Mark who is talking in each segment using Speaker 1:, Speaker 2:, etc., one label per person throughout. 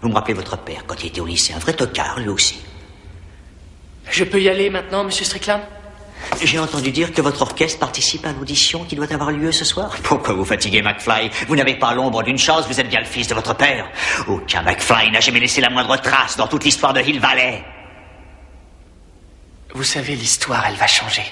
Speaker 1: Vous me rappelez votre père quand il était au lycée, un vrai tocard, lui aussi.
Speaker 2: Je peux y aller maintenant, monsieur Strickland?
Speaker 1: J'ai entendu dire que votre orchestre participe à l'audition qui doit avoir lieu ce soir. Pourquoi vous fatiguez, McFly? Vous n'avez pas l'ombre d'une chance, vous êtes bien le fils de votre père. Aucun McFly n'a jamais laissé la moindre trace dans toute l'histoire de Hill Valley.
Speaker 2: Vous savez, l'histoire, elle va changer.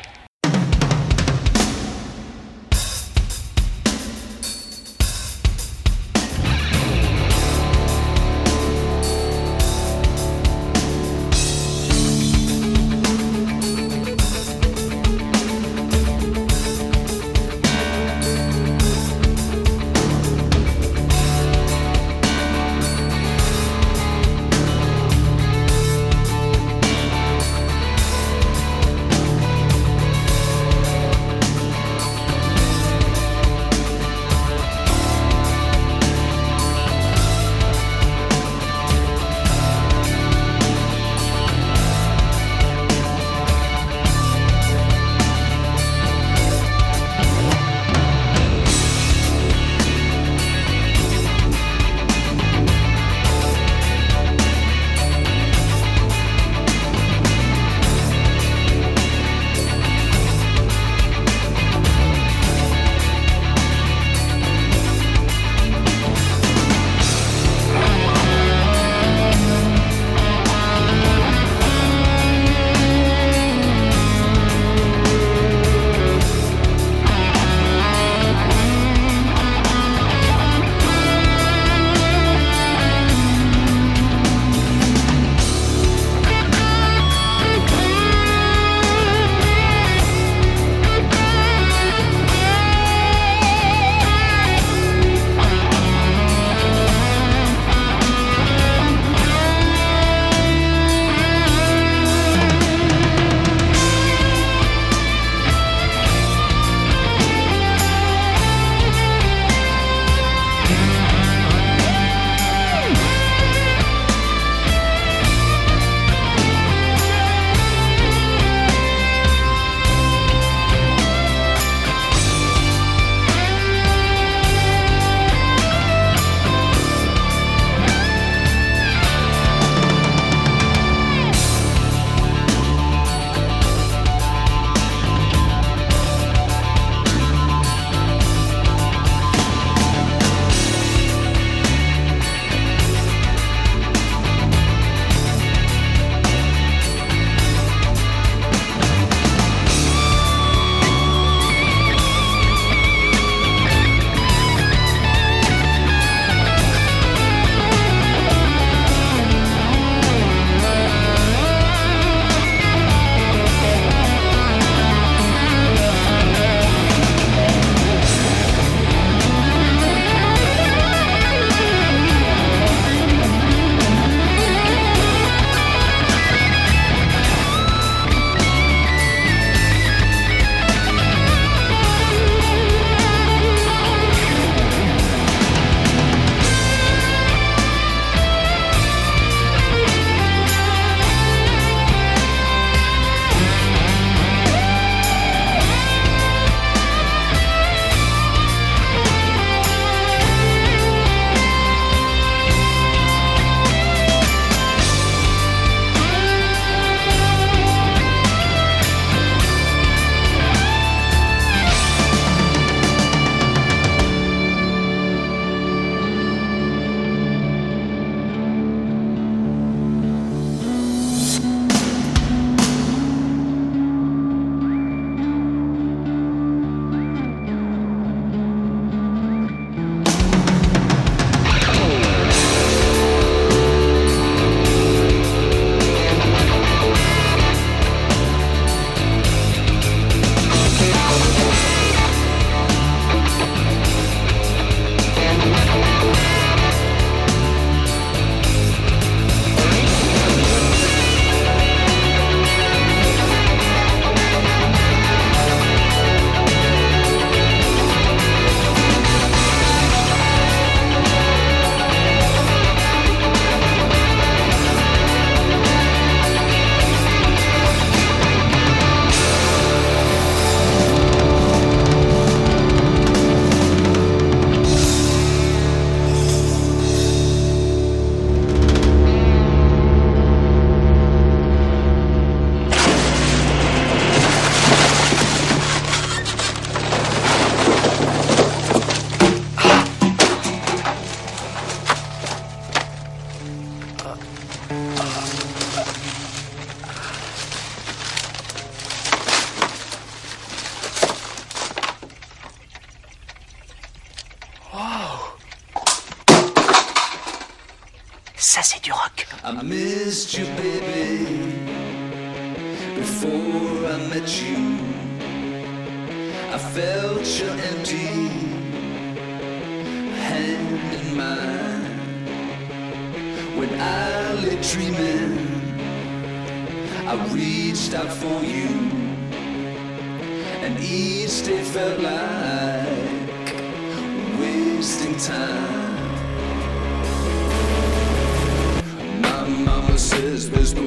Speaker 3: business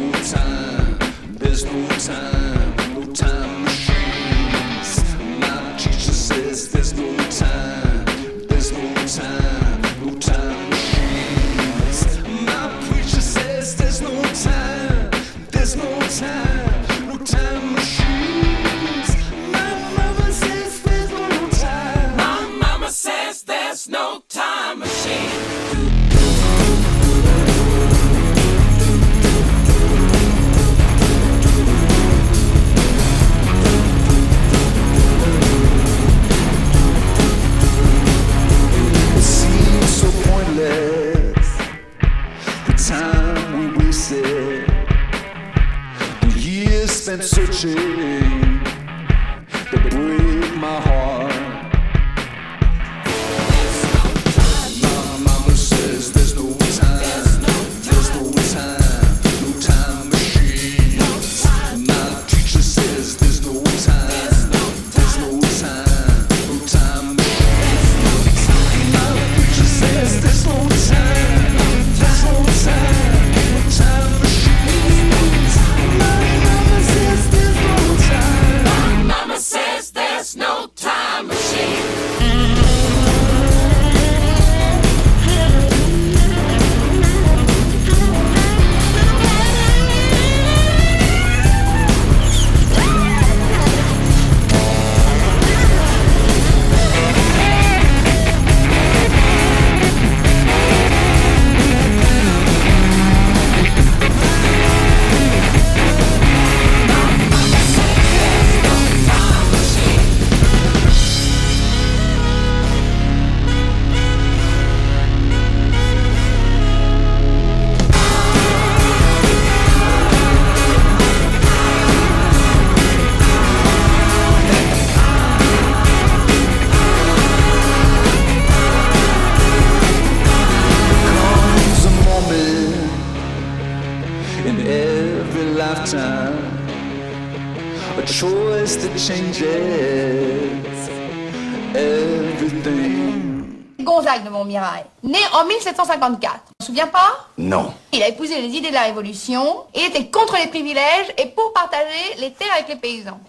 Speaker 3: de la Révolution, il était contre les privilèges et pour partager les terres avec les paysans.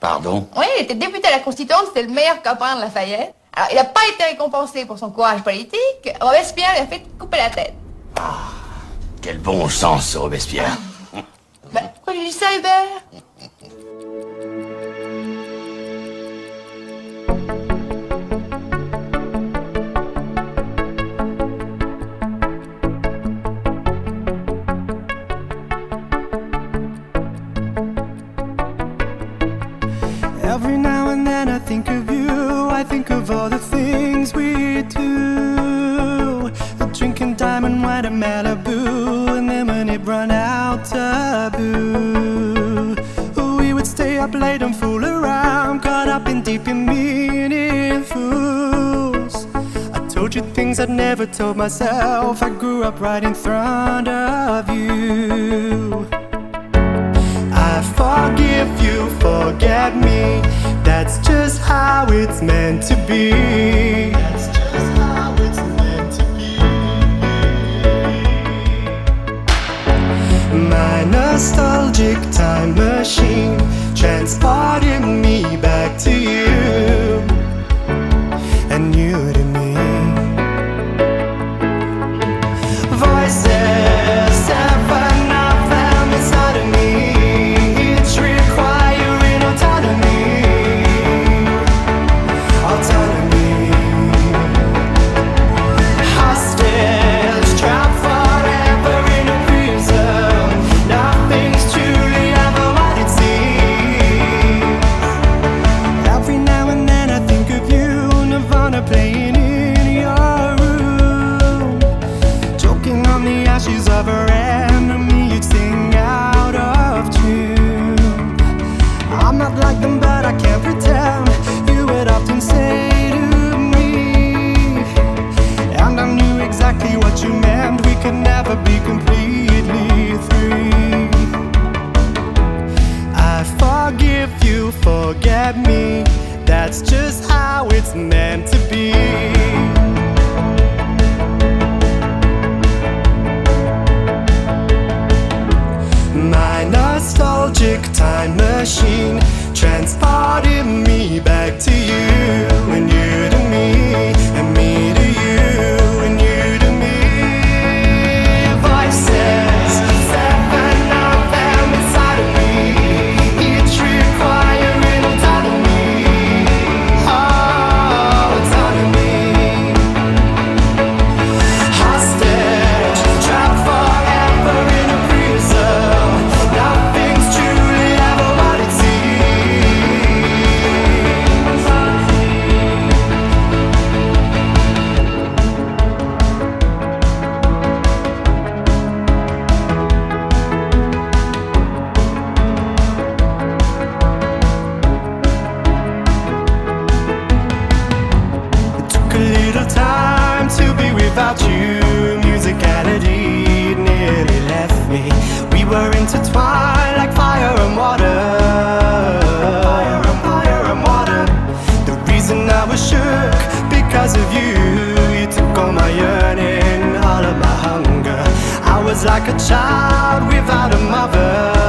Speaker 4: Pardon?
Speaker 3: Oui, il était député à la Constituante, c'était le meilleur copain de Lafayette. Alors, il n'a pas été récompensé pour son courage politique. Robespierre lui a fait couper la tête.
Speaker 4: Quel bon sens, Robespierre.
Speaker 3: Ben, pourquoi dis ça, Hubert?
Speaker 5: Malibu, and then when it run out, taboo. We would stay up late and fool around, caught up in deep and meaningfuls. I told you things I'd never told myself. I grew up right in front of you. I forgive you, forget me. That's just how it's meant to be. magic time machine. Transport cover it. A child without a mother.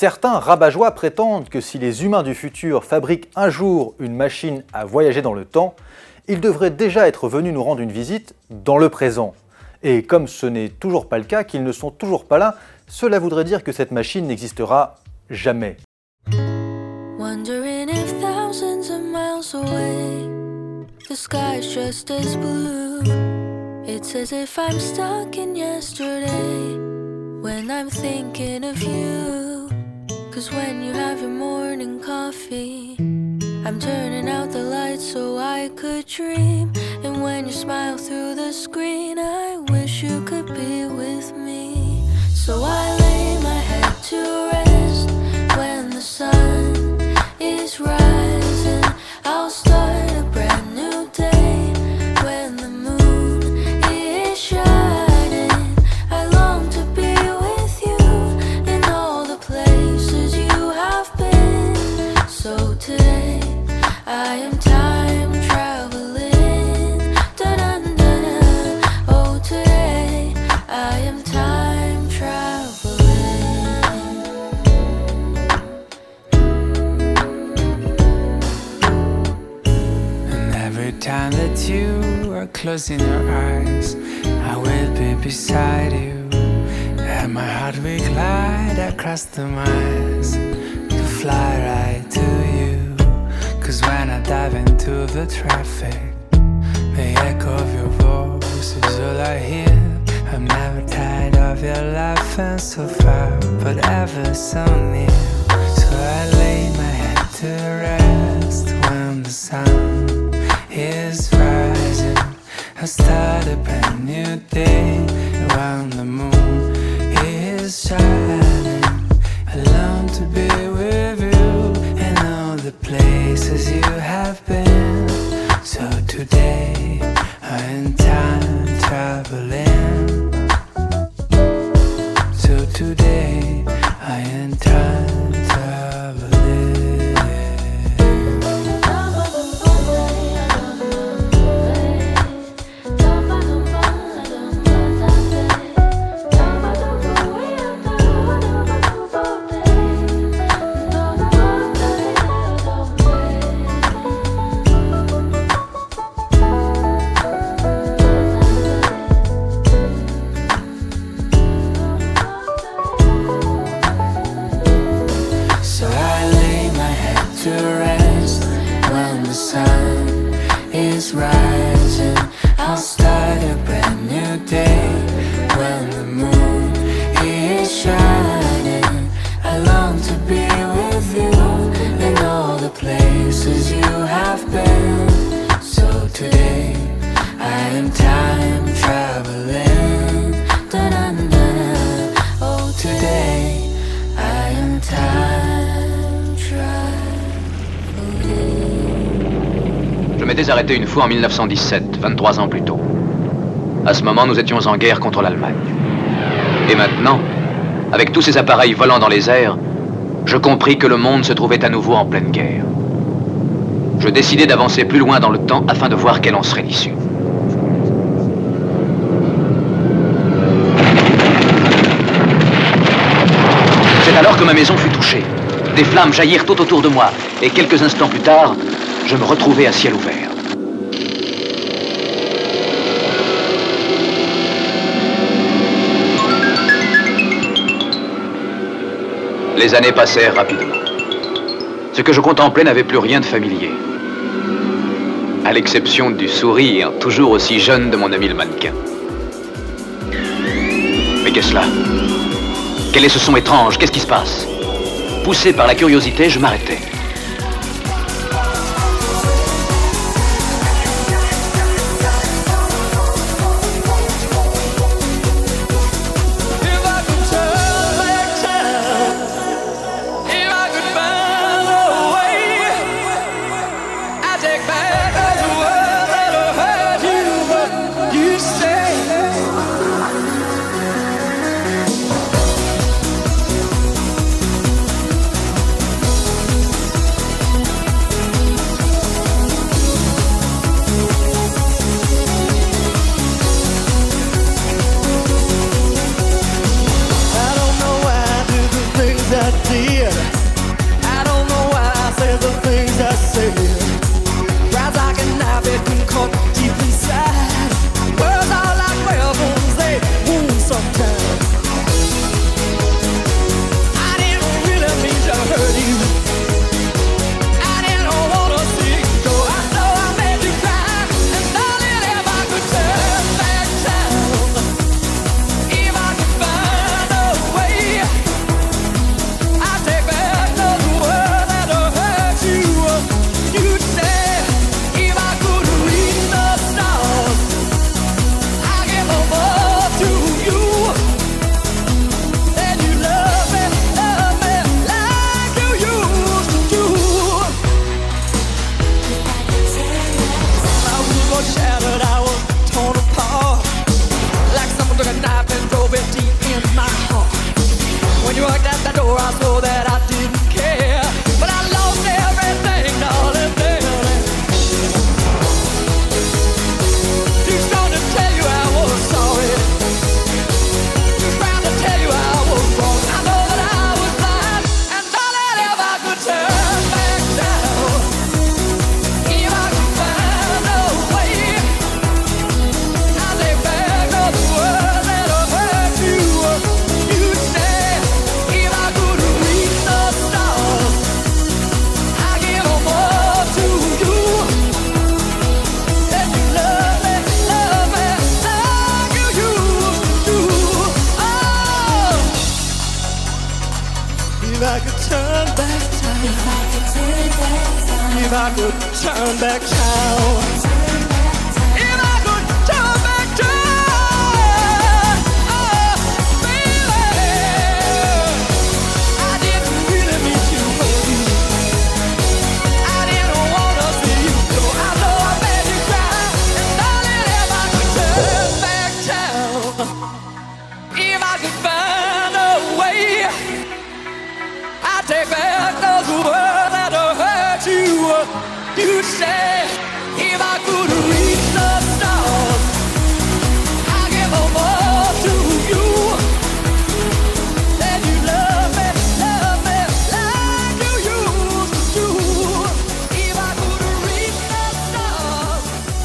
Speaker 6: Certains rabat-joie prétendent que si les humains du futur fabriquent un jour une machine à voyager dans le temps, ils devraient déjà être venus nous rendre une visite dans le présent. Et comme ce n'est toujours pas le cas, qu'ils ne sont toujours pas là, cela voudrait dire que cette machine n'existera jamais.
Speaker 7: Cause when you have your morning coffee, I'm turning out the lights so I could dream. And when you smile through the screen, I wish you could be with me. So I lay my head to rest when the sun is rising. I'll start time
Speaker 8: that you are closing your eyes, I will be beside you. And my heart will glide across the miles to fly right to you. Cause when I dive into the traffic, the echo of your voice is all I hear. I'm never tired of your laughing so far, but ever so near. So I lay my head to rest start a brand new day around the moon is shining. I long to be with you and all the places you have been. So today sun is rising.
Speaker 9: Arrêté une fois en 1917, 23 ans plus tôt. À ce moment, nous étions en guerre contre l'Allemagne. Et maintenant, avec tous ces appareils volant dans les airs, je compris que le monde se trouvait à nouveau en pleine guerre. Je décidai d'avancer plus loin dans le temps afin de voir quelle en serait l'issue. C'est alors que ma maison fut touchée. Des flammes jaillirent tout autour de moi, et quelques instants plus tard, je me retrouvai à ciel ouvert. Les années passèrent rapidement. Ce que je contemplais n'avait plus rien de familier. À l'exception du sourire toujours aussi jeune de mon ami le mannequin. Mais qu'est-ce là? Quel est ce son étrange? Qu'est-ce qui se passe? Poussé par la curiosité, je m'arrêtai.
Speaker 10: I was torn apart. Like someone took a knife and drove it deep in my heart. When you walked out the door, I saw that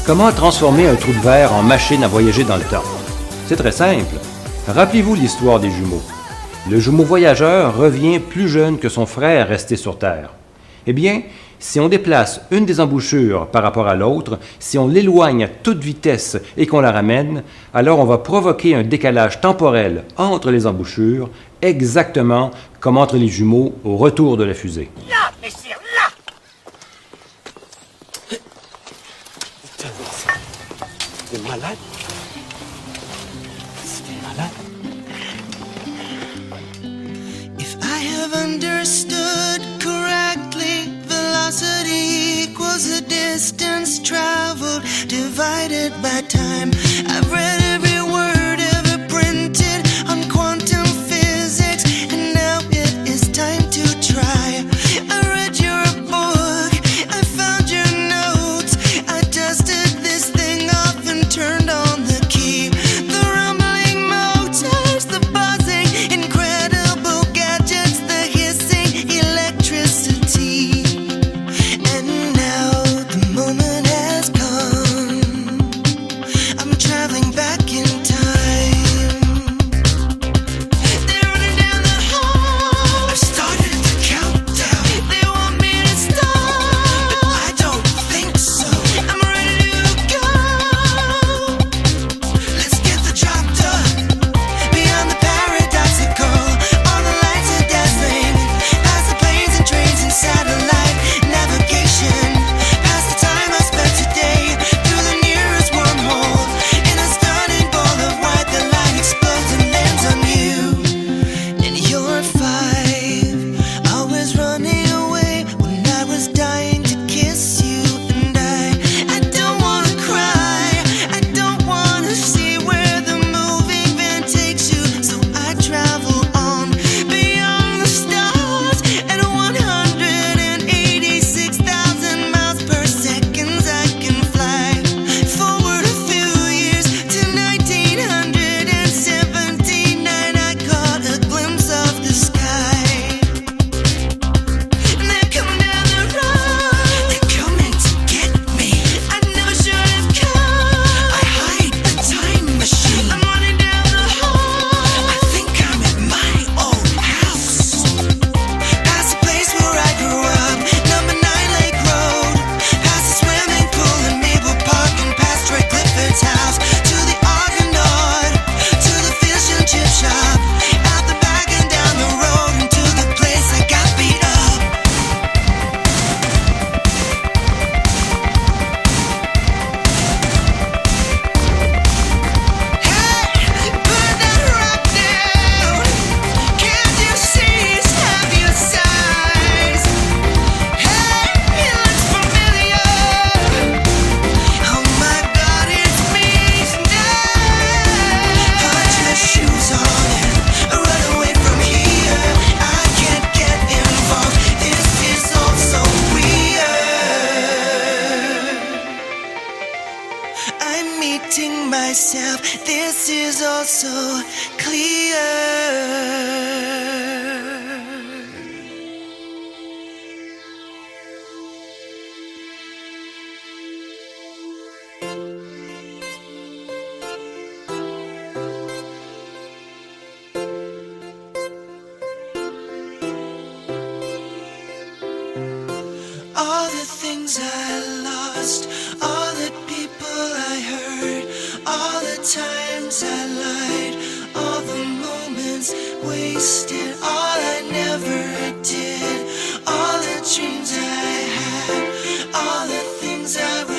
Speaker 11: Comment transformer un trou de verre en machine à voyager dans le temps? C'est très simple. Rappelez-vous l'histoire des jumeaux. Le jumeau voyageur revient plus jeune que son frère resté sur Terre. Eh bien, si on déplace une des embouchures par rapport à l'autre, si on l'éloigne à toute vitesse et qu'on la ramène, alors on va provoquer un décalage temporel entre les embouchures, exactement comme entre les jumeaux au retour de la fusée.
Speaker 12: Là, messieurs, là!
Speaker 13: T'es malade? T'es malade?
Speaker 14: If I have understood correctly, velocity equals the distance traveled divided by time. I've read every word.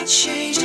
Speaker 14: change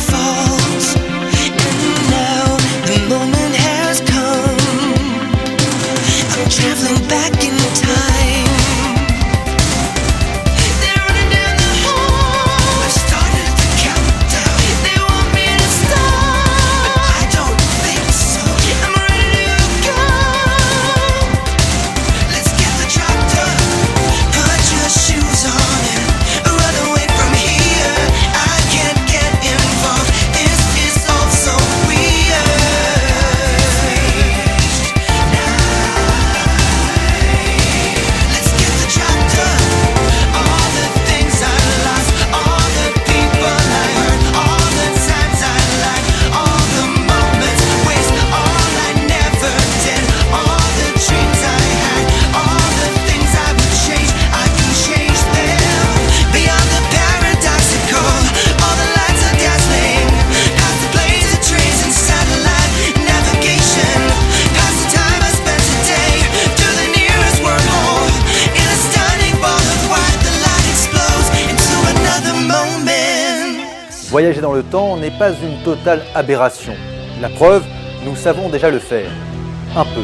Speaker 6: Dans le temps n'est pas une totale aberration. La preuve, nous savons déjà le faire. Un peu.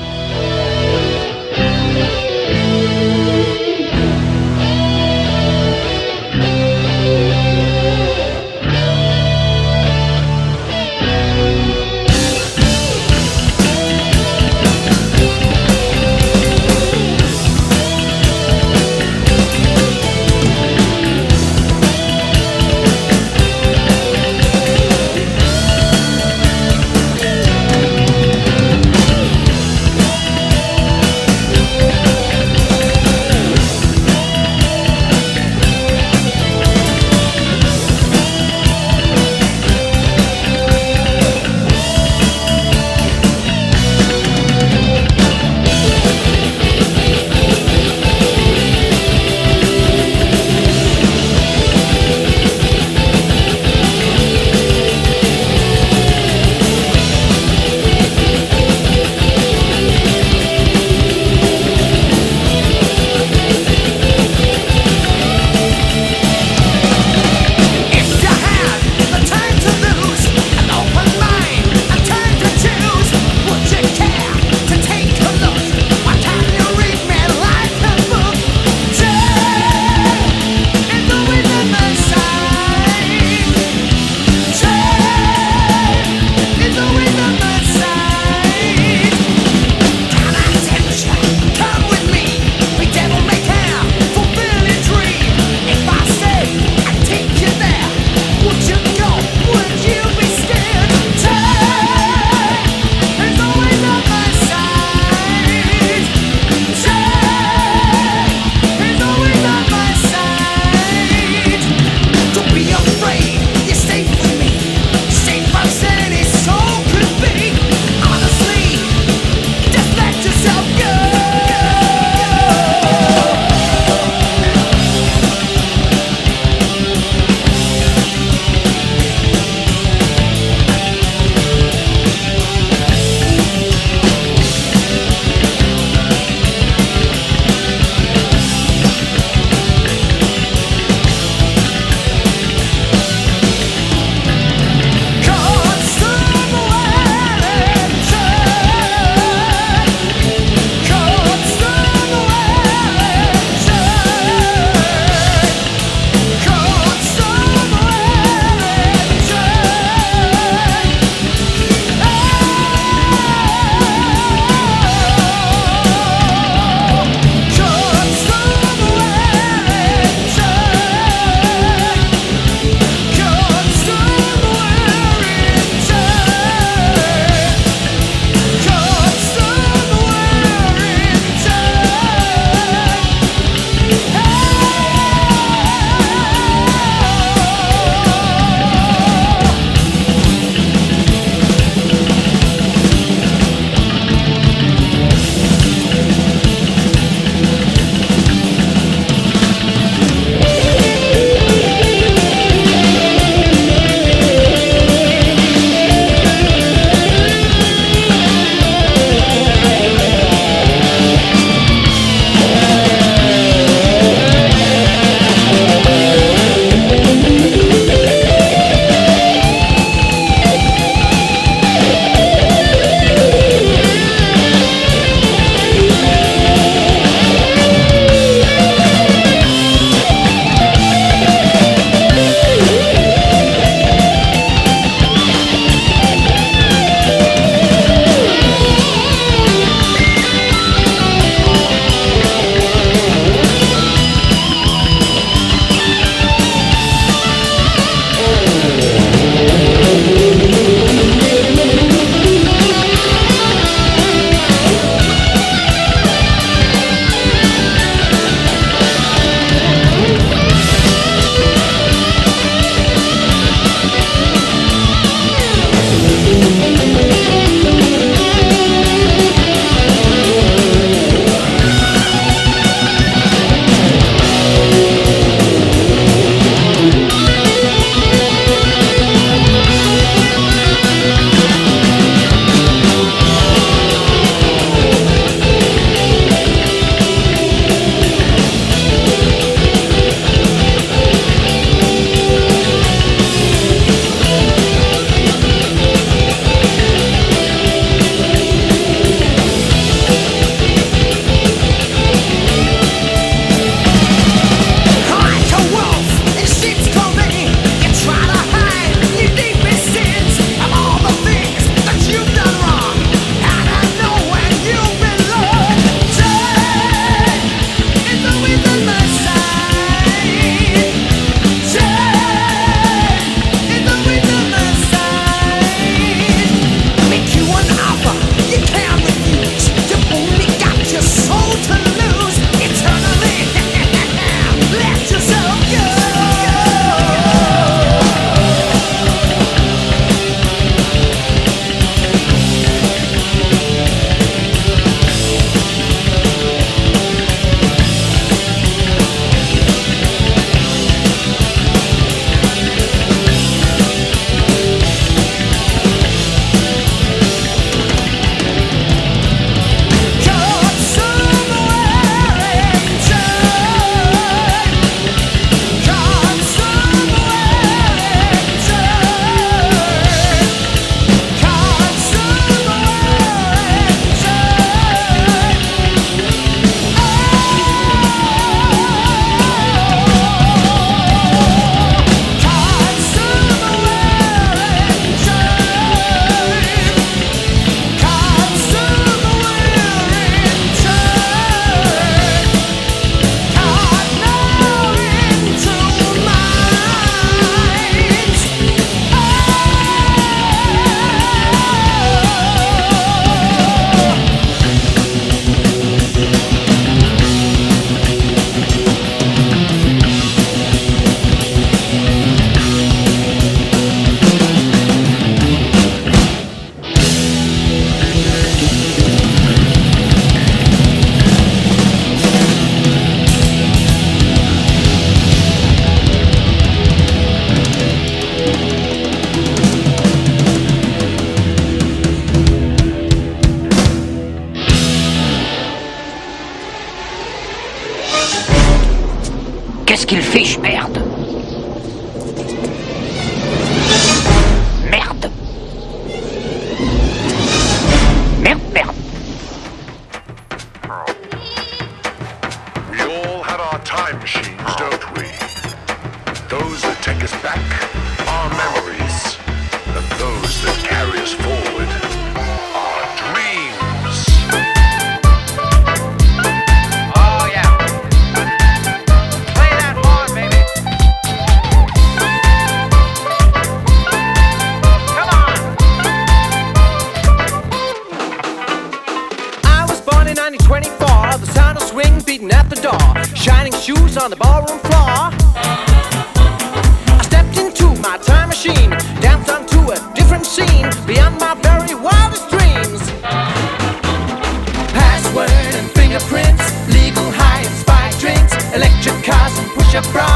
Speaker 15: your
Speaker 16: brother.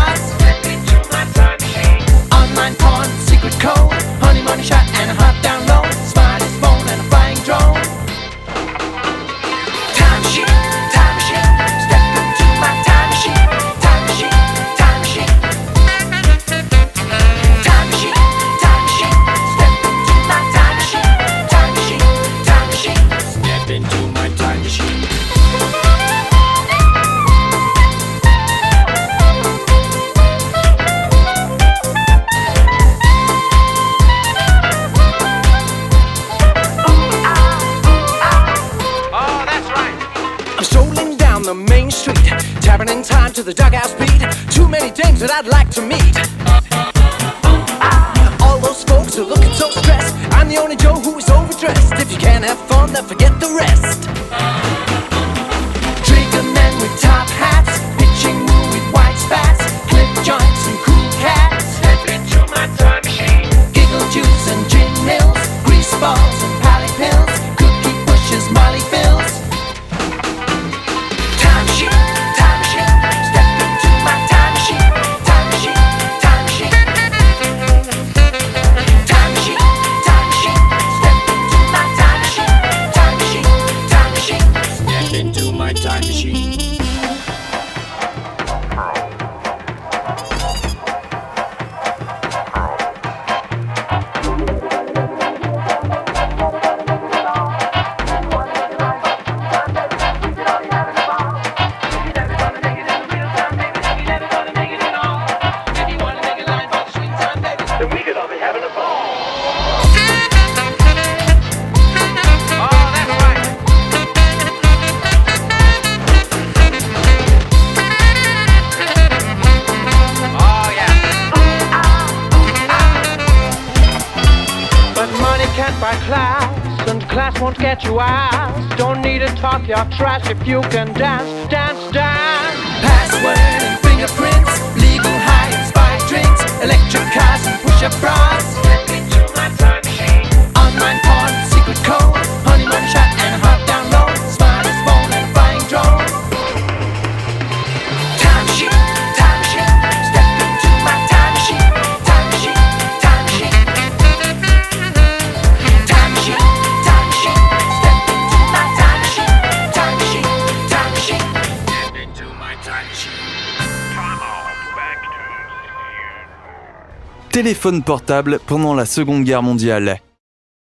Speaker 16: portable pendant la Seconde Guerre mondiale.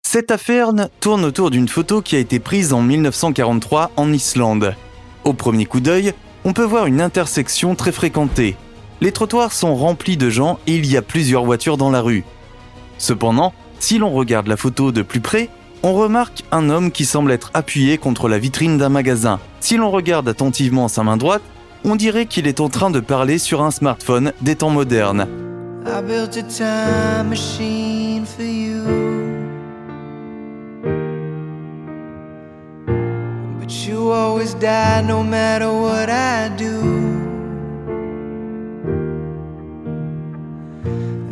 Speaker 16: Cette affaire tourne autour d'une photo qui a été prise en 1943 en Islande. Au premier coup d'œil, on peut voir une intersection très fréquentée. Les trottoirs sont remplis de gens et il y a plusieurs voitures dans la rue. Cependant, si l'on regarde la photo de plus près, on remarque un homme qui semble être appuyé contre la vitrine d'un magasin. Si l'on regarde attentivement sa main droite, on dirait qu'il est en train de parler sur un smartphone des temps modernes.
Speaker 5: I built a time machine for you. But you always die no matter what I do.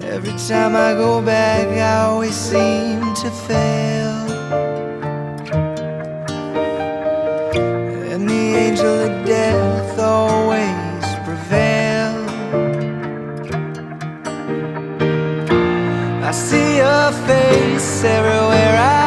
Speaker 5: Every time I go back, I always seem to fail. And the angel of death always. face everywhere I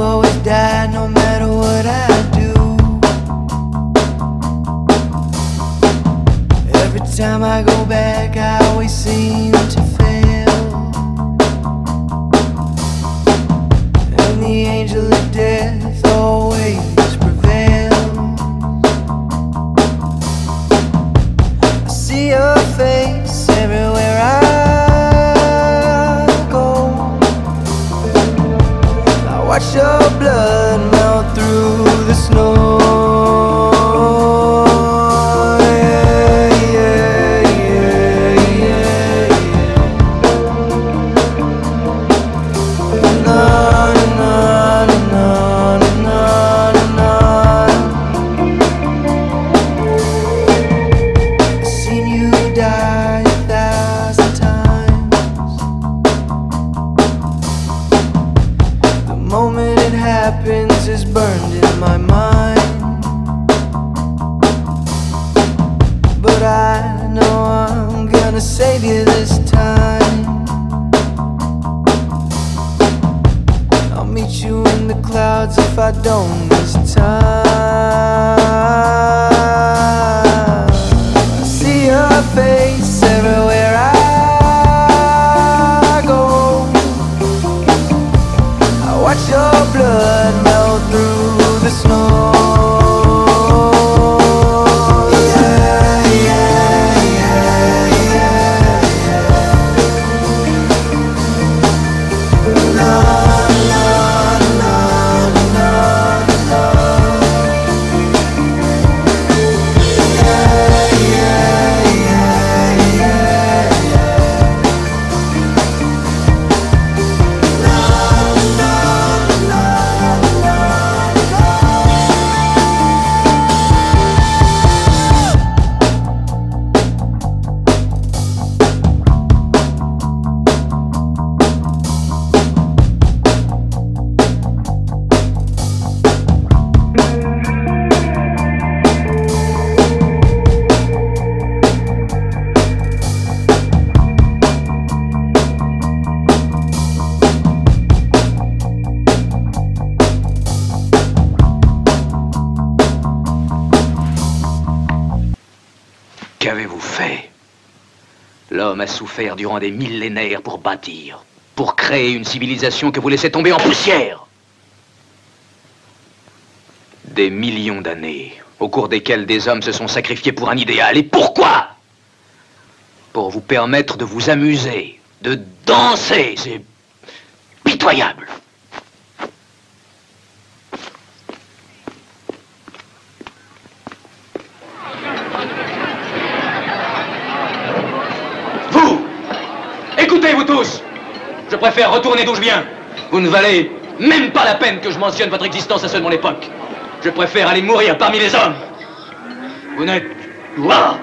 Speaker 5: always die no matter what I do. Every time I go back, I always seem your blood melt through the snow.
Speaker 9: Des millénaires pour bâtir, pour créer une civilisation que vous laissez tomber en poussière. Des millions d'années, au cours desquelles des hommes se sont sacrifiés pour un idéal. Et pourquoi? Pour vous permettre de vous amuser, de danser. C'est pitoyable. Vous Écoutez, vous tous Je préfère retourner d'où je viens. Vous ne valez même pas la peine que je mentionne votre existence à ceux de. Je préfère aller mourir parmi les hommes. Vous n'êtes... Ouah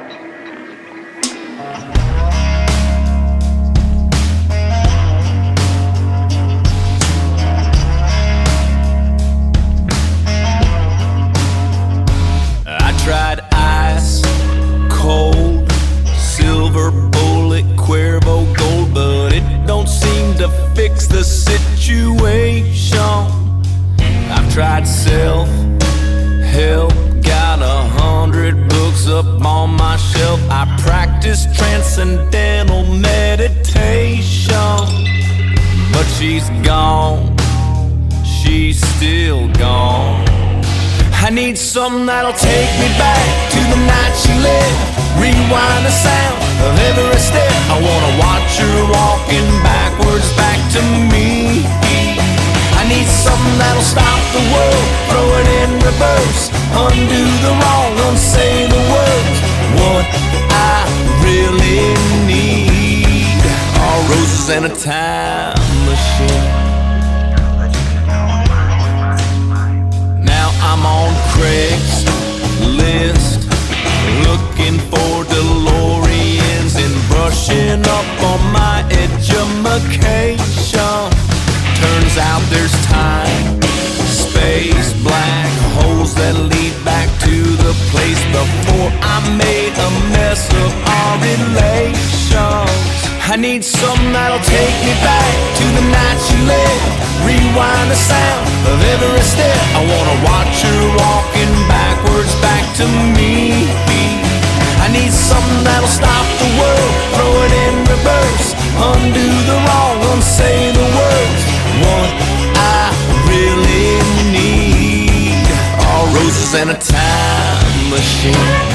Speaker 17: practice transcendental meditation, but she's gone, she's still gone. I need something that'll take me back to the night she lived. Rewind the sound of every step. I wanna watch her walking backwards back to me. I need something that'll stop the world, throw it in reverse, undo the wrong, unsay the words. What roses and a time the sound of every step. I wanna watch her walking backwards back to me. I need something that'll stop the world, throw it in reverse, undo the wrong, unsay the words. What I really need are roses and a time machine.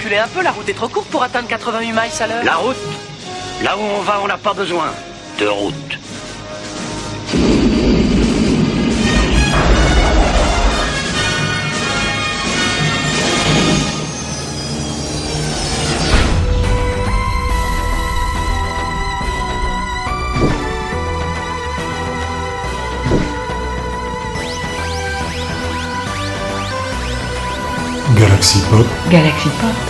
Speaker 2: Reculez un peu, la route est trop courte pour atteindre 88 miles à l'heure.
Speaker 4: La route Là où on va, on n'a pas besoin de route.
Speaker 18: Galaxy Pop,
Speaker 19: Galaxy Pop.